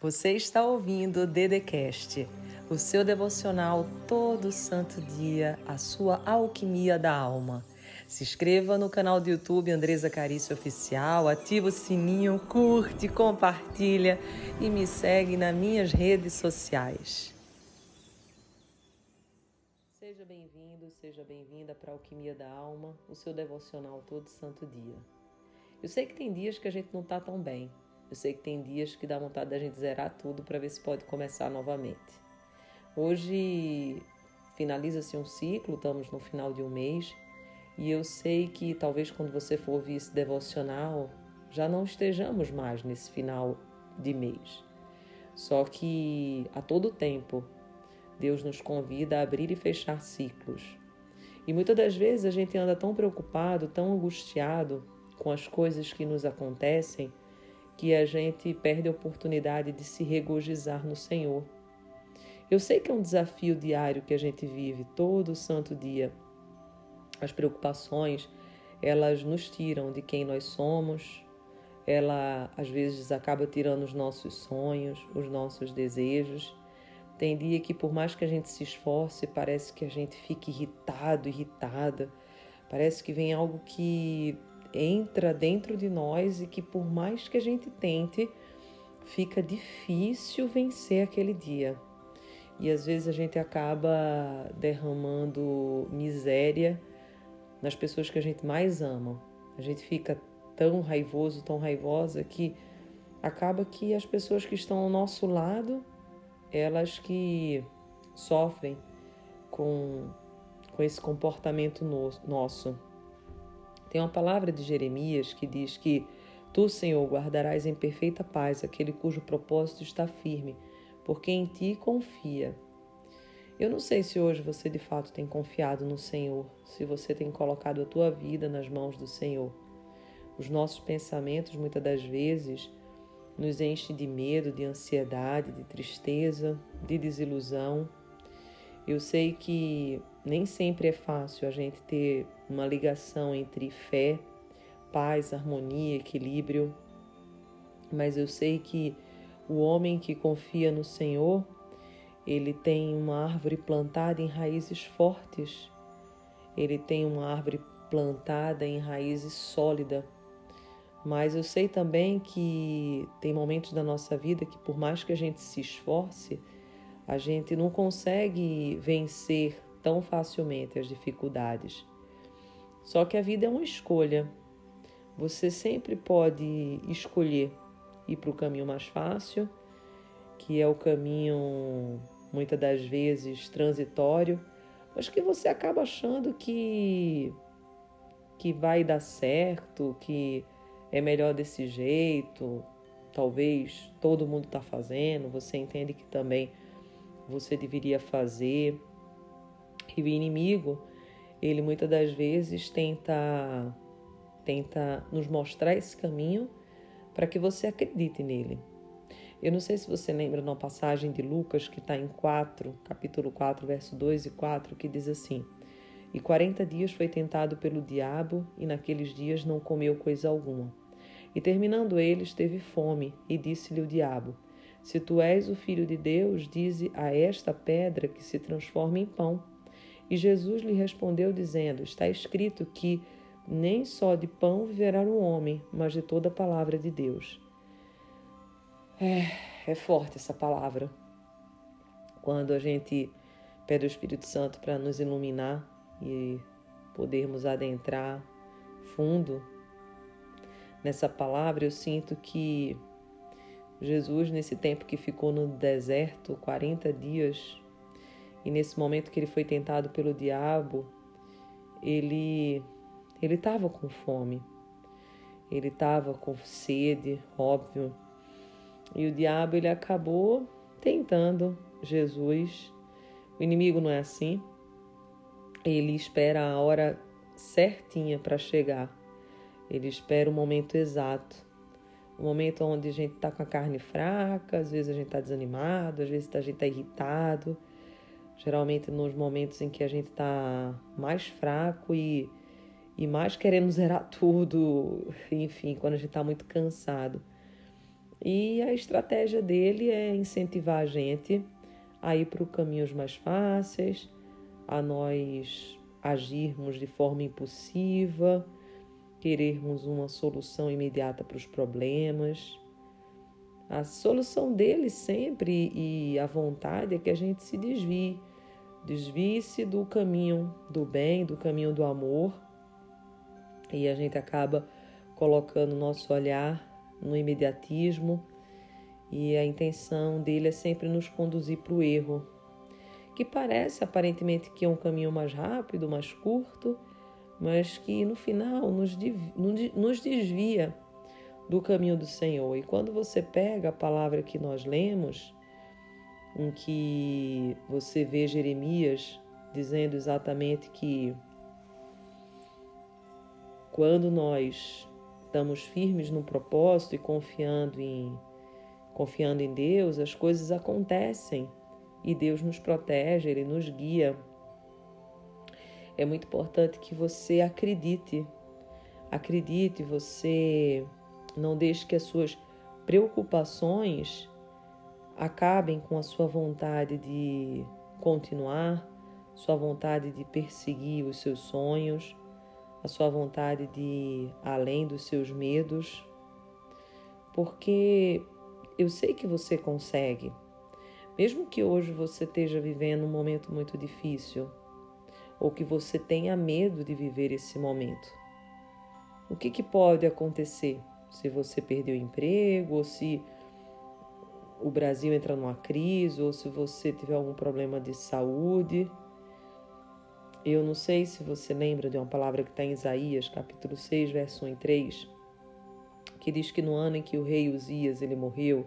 Você está ouvindo o Dedecast, o seu devocional todo santo dia, a sua alquimia da alma. Se inscreva no canal do YouTube Andresa Carício Oficial, ativa o sininho, curte, compartilha e me segue nas minhas redes sociais. Seja bem-vindo, seja bem-vinda para a Alquimia da Alma, o seu devocional todo santo dia. Eu sei que tem dias que a gente não está tão bem, eu sei que tem dias que dá vontade da gente zerar tudo para ver se pode começar novamente. Hoje finaliza-se um ciclo, estamos no final de um mês, e eu sei que talvez quando você for ouvir esse devocional, já não estejamos mais nesse final de mês. Só que a todo tempo, Deus nos convida a abrir e fechar ciclos. E muitas das vezes a gente anda tão preocupado, tão angustiado com as coisas que nos acontecem, que a gente perde a oportunidade de se regozijar no Senhor. Eu sei que é um desafio diário que a gente vive todo santo dia. As preocupações, elas nos tiram de quem nós somos, ela às vezes acaba tirando os nossos sonhos, os nossos desejos. Tem dia que por mais que a gente se esforce, parece que a gente fica irritado, irritada. Parece que vem algo que entra dentro de nós e que por mais que a gente tente, fica difícil vencer aquele dia. E às vezes a gente acaba derramando miséria nas pessoas que a gente mais ama. A gente fica tão raivoso, tão raivosa que acaba que as pessoas que estão ao nosso lado, elas que sofrem com, com esse comportamento no, nosso. Tem uma palavra de Jeremias que diz que tu, Senhor, guardarás em perfeita paz aquele cujo propósito está firme, porque em ti confia. Eu não sei se hoje você de fato tem confiado no Senhor, se você tem colocado a tua vida nas mãos do Senhor. Os nossos pensamentos muitas das vezes nos enchem de medo, de ansiedade, de tristeza, de desilusão. Eu sei que nem sempre é fácil a gente ter uma ligação entre fé, paz, harmonia, equilíbrio, mas eu sei que o homem que confia no Senhor, ele tem uma árvore plantada em raízes fortes, ele tem uma árvore plantada em raízes sólidas. Mas eu sei também que tem momentos da nossa vida que, por mais que a gente se esforce, a gente não consegue vencer tão facilmente as dificuldades. Só que a vida é uma escolha. Você sempre pode escolher ir para o caminho mais fácil, que é o caminho muitas das vezes transitório, mas que você acaba achando que que vai dar certo, que é melhor desse jeito, talvez todo mundo está fazendo, você entende que também você deveria fazer. E o inimigo, ele muitas das vezes tenta tenta nos mostrar esse caminho para que você acredite nele. Eu não sei se você lembra de uma passagem de Lucas que está em 4, capítulo 4, verso 2 e 4, que diz assim: E quarenta dias foi tentado pelo diabo, e naqueles dias não comeu coisa alguma. E terminando eles, teve fome, e disse-lhe o diabo: Se tu és o filho de Deus, dize a esta pedra que se transforme em pão. E Jesus lhe respondeu, dizendo: Está escrito que nem só de pão viverá o homem, mas de toda a palavra de Deus. É, é forte essa palavra. Quando a gente pede o Espírito Santo para nos iluminar e podermos adentrar fundo nessa palavra, eu sinto que Jesus, nesse tempo que ficou no deserto, 40 dias, e nesse momento que ele foi tentado pelo diabo, ele ele estava com fome. Ele estava com sede, óbvio. E o diabo ele acabou tentando Jesus. O inimigo não é assim. Ele espera a hora certinha para chegar. Ele espera o momento exato. O momento onde a gente está com a carne fraca, às vezes a gente está desanimado, às vezes a gente está irritado geralmente nos momentos em que a gente está mais fraco e, e mais querendo zerar tudo, enfim, quando a gente está muito cansado. E a estratégia dele é incentivar a gente a ir para caminhos mais fáceis, a nós agirmos de forma impulsiva, querermos uma solução imediata para os problemas. A solução dele sempre e a vontade é que a gente se desvie, desvie-se do caminho do bem, do caminho do amor, e a gente acaba colocando nosso olhar no imediatismo, e a intenção dele é sempre nos conduzir para o erro, que parece aparentemente que é um caminho mais rápido, mais curto, mas que no final nos, desvia do caminho do Senhor. E quando você pega a palavra que nós lemos, em que você vê Jeremias dizendo exatamente que quando nós estamos firmes no propósito e confiando em confiando em Deus, as coisas acontecem e Deus nos protege, ele nos guia é muito importante que você acredite. Acredite, você não deixe que as suas preocupações acabem com a sua vontade de continuar, sua vontade de perseguir os seus sonhos, a sua vontade de ir além dos seus medos, porque eu sei que você consegue. Mesmo que hoje você esteja vivendo um momento muito difícil, ou que você tenha medo de viver esse momento. O que, que pode acontecer se você perder o emprego, ou se o Brasil entra numa crise, ou se você tiver algum problema de saúde? Eu não sei se você lembra de uma palavra que está em Isaías, capítulo 6, verso 1 e 3, que diz que no ano em que o rei Uzias ele morreu,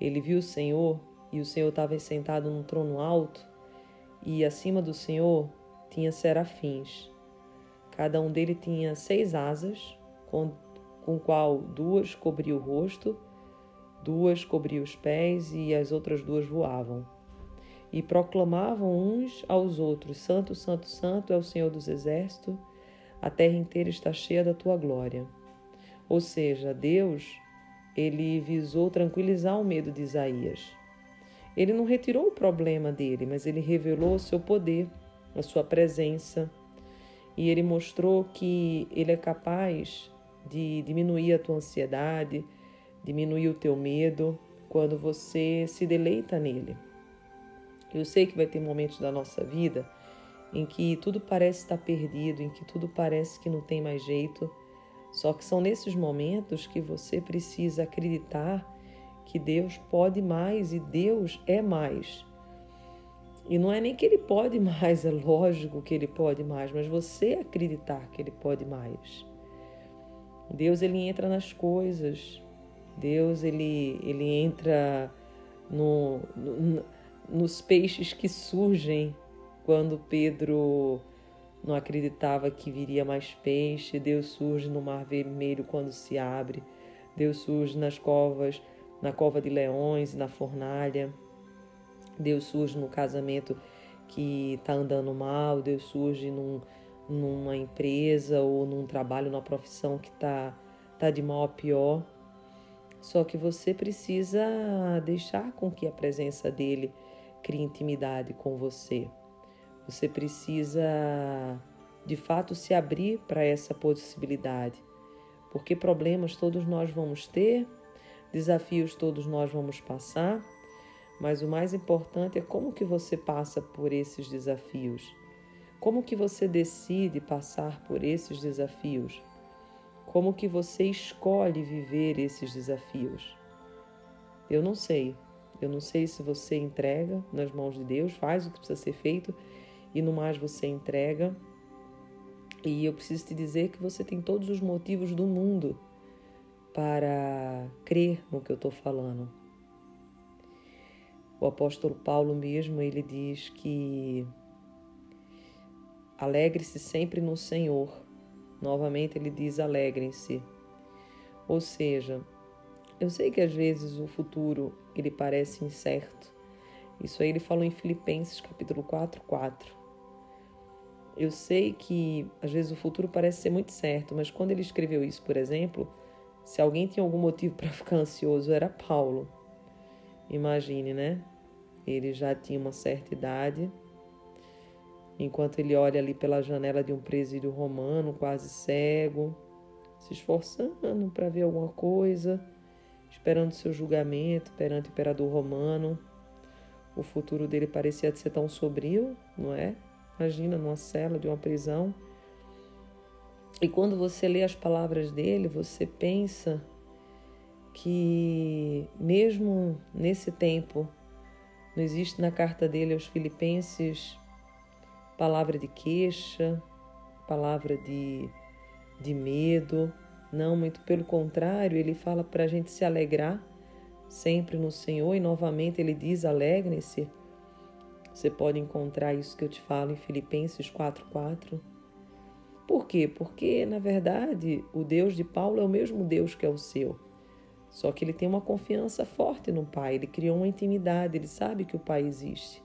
ele viu o Senhor e o Senhor estava sentado num trono alto e acima do Senhor tinha serafins. Cada um dele tinha seis asas, com, com qual duas cobriam o rosto, duas cobriam os pés e as outras duas voavam. E proclamavam uns aos outros: Santo, Santo, Santo é o Senhor dos Exércitos, a terra inteira está cheia da tua glória. Ou seja, Deus, ele visou tranquilizar o medo de Isaías. Ele não retirou o problema dele, mas ele revelou o seu poder a sua presença. E ele mostrou que ele é capaz de diminuir a tua ansiedade, diminuir o teu medo quando você se deleita nele. Eu sei que vai ter momentos da nossa vida em que tudo parece estar perdido, em que tudo parece que não tem mais jeito. Só que são nesses momentos que você precisa acreditar que Deus pode mais e Deus é mais. E não é nem que ele pode mais, é lógico que ele pode mais, mas você acreditar que ele pode mais. Deus ele entra nas coisas. Deus ele ele entra no, no, nos peixes que surgem quando Pedro não acreditava que viria mais peixe. Deus surge no Mar Vermelho quando se abre. Deus surge nas covas, na cova de leões na fornalha. Deus surge no casamento que está andando mal, Deus surge num, numa empresa ou num trabalho, numa profissão que está tá de mal a pior. Só que você precisa deixar com que a presença dele crie intimidade com você. Você precisa, de fato, se abrir para essa possibilidade. Porque problemas todos nós vamos ter, desafios todos nós vamos passar mas o mais importante é como que você passa por esses desafios. Como que você decide passar por esses desafios? Como que você escolhe viver esses desafios? Eu não sei. Eu não sei se você entrega nas mãos de Deus, faz o que precisa ser feito e no mais você entrega. E eu preciso te dizer que você tem todos os motivos do mundo para crer no que eu estou falando. O apóstolo Paulo mesmo, ele diz que alegre-se sempre no Senhor. Novamente ele diz alegrem-se. Ou seja, eu sei que às vezes o futuro ele parece incerto. Isso aí ele falou em Filipenses capítulo 4, 4. Eu sei que às vezes o futuro parece ser muito certo, mas quando ele escreveu isso, por exemplo, Se alguém tinha algum motivo para ficar ansioso, era Paulo. Imagine, né? Ele já tinha uma certa idade. Enquanto ele olha ali pela janela de um presídio romano, quase cego, se esforçando para ver alguma coisa, esperando seu julgamento perante o imperador romano. O futuro dele parecia ser tão sombrio, não é? Imagina numa cela de uma prisão e quando você lê as palavras dele, você pensa que, mesmo nesse tempo, não existe na carta dele aos Filipenses palavra de queixa, palavra de, de medo. Não, muito pelo contrário, ele fala para a gente se alegrar sempre no Senhor e novamente ele diz: alegrem-se. Você pode encontrar isso que eu te falo em Filipenses 4,4. Por quê? Porque, na verdade, o Deus de Paulo é o mesmo Deus que é o seu. Só que ele tem uma confiança forte no Pai, ele criou uma intimidade, ele sabe que o Pai existe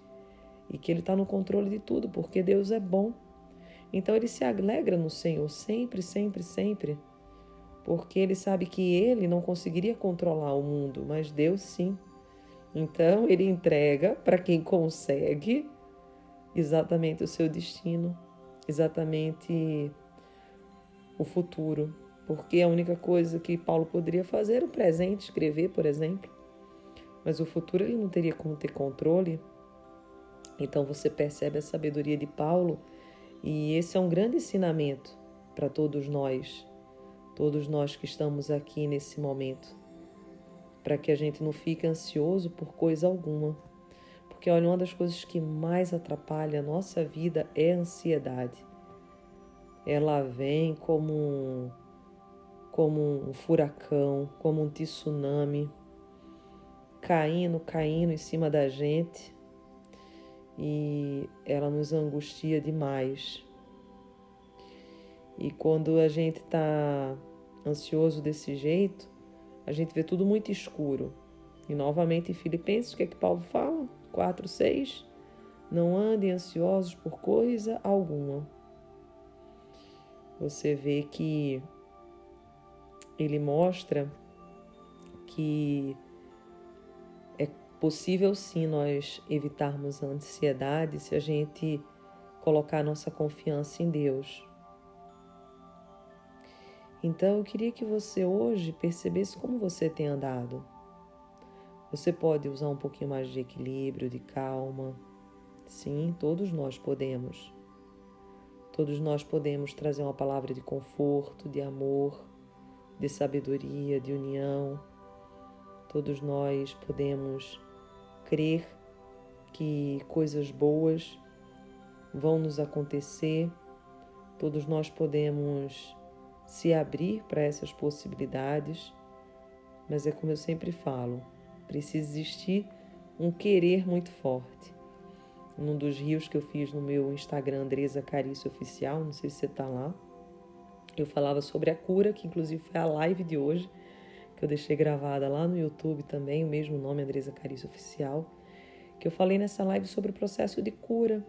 e que ele está no controle de tudo, porque Deus é bom. Então ele se alegra no Senhor sempre, sempre, sempre, porque ele sabe que ele não conseguiria controlar o mundo, mas Deus sim. Então ele entrega para quem consegue exatamente o seu destino exatamente o futuro, porque a única coisa que Paulo poderia fazer era o presente, escrever, por exemplo. Mas o futuro ele não teria como ter controle. Então você percebe a sabedoria de Paulo, e esse é um grande ensinamento para todos nós, todos nós que estamos aqui nesse momento, para que a gente não fique ansioso por coisa alguma. Porque olha, uma das coisas que mais atrapalha a nossa vida é a ansiedade. Ela vem como como um furacão, como um tsunami, caindo, caindo em cima da gente e ela nos angustia demais. E quando a gente está ansioso desse jeito, a gente vê tudo muito escuro. E novamente em Filipenses, o que é que Paulo fala? 4, 6. Não andem ansiosos por coisa alguma. Você vê que ele mostra que é possível sim nós evitarmos a ansiedade se a gente colocar nossa confiança em Deus. Então eu queria que você hoje percebesse como você tem andado. Você pode usar um pouquinho mais de equilíbrio, de calma. Sim, todos nós podemos. Todos nós podemos trazer uma palavra de conforto, de amor, de sabedoria, de união. Todos nós podemos crer que coisas boas vão nos acontecer. Todos nós podemos se abrir para essas possibilidades, mas é como eu sempre falo, Precisa existir um querer muito forte. Num dos rios que eu fiz no meu Instagram, Andresa Carício Oficial, não sei se você está lá, eu falava sobre a cura, que inclusive foi a live de hoje, que eu deixei gravada lá no YouTube também, o mesmo nome, Andresa Carício Oficial, que eu falei nessa live sobre o processo de cura.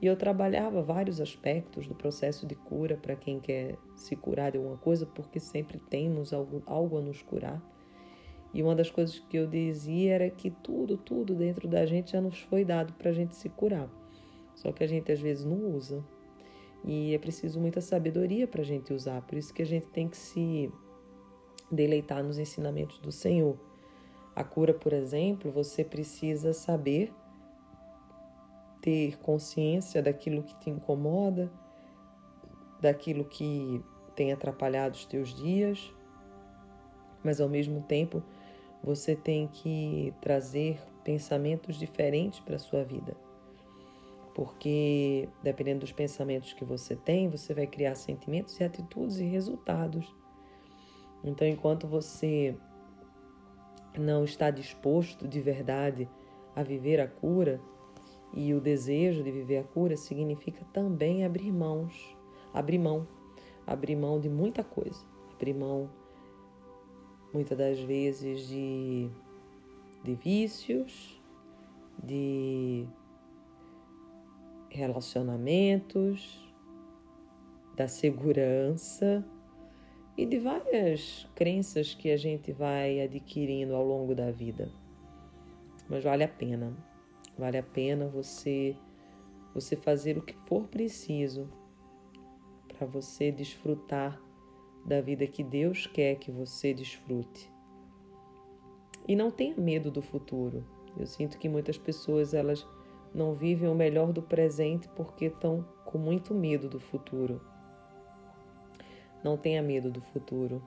E eu trabalhava vários aspectos do processo de cura para quem quer se curar de alguma coisa, porque sempre temos algo, algo a nos curar. E uma das coisas que eu dizia era que tudo, tudo dentro da gente já nos foi dado para a gente se curar. Só que a gente às vezes não usa. E é preciso muita sabedoria para a gente usar. Por isso que a gente tem que se deleitar nos ensinamentos do Senhor. A cura, por exemplo, você precisa saber ter consciência daquilo que te incomoda, daquilo que tem atrapalhado os teus dias, mas ao mesmo tempo você tem que trazer pensamentos diferentes para a sua vida. Porque dependendo dos pensamentos que você tem, você vai criar sentimentos e atitudes e resultados. Então, enquanto você não está disposto de verdade a viver a cura, e o desejo de viver a cura significa também abrir mãos, abrir mão, abrir mão de muita coisa, abrir mão muitas das vezes de, de vícios, de relacionamentos, da segurança e de várias crenças que a gente vai adquirindo ao longo da vida. Mas vale a pena. Vale a pena você você fazer o que for preciso para você desfrutar da vida que Deus quer que você desfrute. E não tenha medo do futuro. Eu sinto que muitas pessoas elas não vivem o melhor do presente porque estão com muito medo do futuro. Não tenha medo do futuro.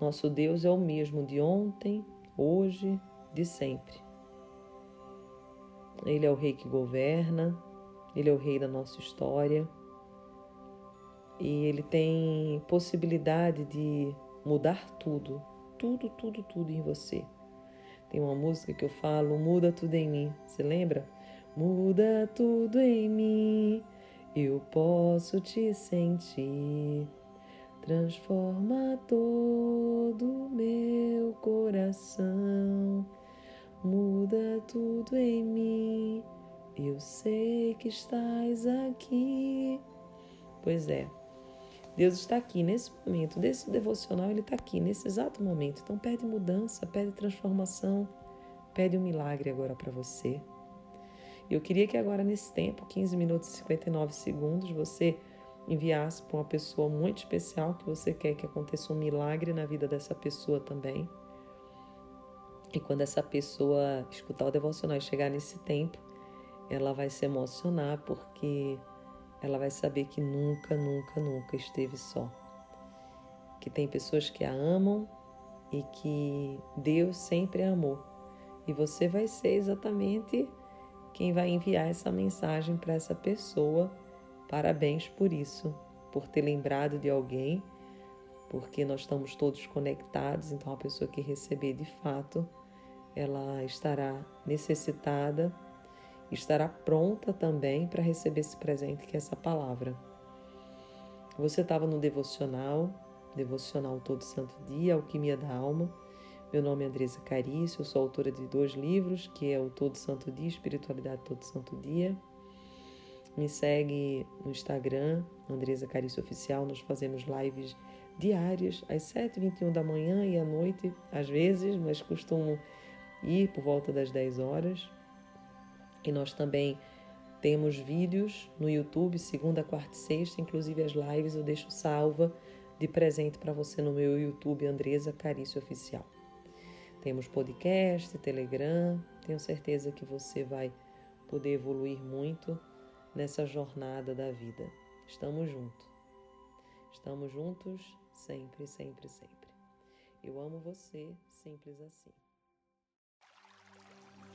Nosso Deus é o mesmo de ontem, hoje, de sempre. Ele é o rei que governa, ele é o rei da nossa história. E ele tem possibilidade de mudar tudo, tudo, tudo, tudo em você. Tem uma música que eu falo, muda tudo em mim. Você lembra? Muda tudo em mim, eu posso te sentir. Transforma todo meu coração, muda tudo em mim. Eu sei que estás aqui. Pois é, Deus está aqui nesse momento, desse devocional, Ele está aqui nesse exato momento. Então, pede mudança, pede transformação, pede um milagre agora para você. Eu queria que agora, nesse tempo, 15 minutos e 59 segundos, você enviasse para uma pessoa muito especial que você quer que aconteça um milagre na vida dessa pessoa também. E quando essa pessoa escutar o devocional e chegar nesse tempo, ela vai se emocionar porque ela vai saber que nunca, nunca, nunca esteve só. Que tem pessoas que a amam e que Deus sempre amou. E você vai ser exatamente quem vai enviar essa mensagem para essa pessoa. Parabéns por isso, por ter lembrado de alguém, porque nós estamos todos conectados, então a pessoa que receber de fato, ela estará necessitada estará pronta também para receber esse presente que é essa palavra. Você estava no devocional, devocional todo santo dia, Alquimia da Alma. Meu nome é Andresa Carício, eu sou autora de dois livros, que é o Todo Santo Dia, Espiritualidade Todo Santo Dia. Me segue no Instagram, Andresa Carício Oficial, nós fazemos lives diárias às 7h21 da manhã e à noite, às vezes, mas costumo ir por volta das 10 horas. E nós também temos vídeos no YouTube, segunda, quarta e sexta, inclusive as lives eu deixo salva de presente para você no meu YouTube, Andresa Carício Oficial. Temos podcast, Telegram, tenho certeza que você vai poder evoluir muito nessa jornada da vida. Estamos juntos. Estamos juntos sempre, sempre, sempre. Eu amo você, simples assim.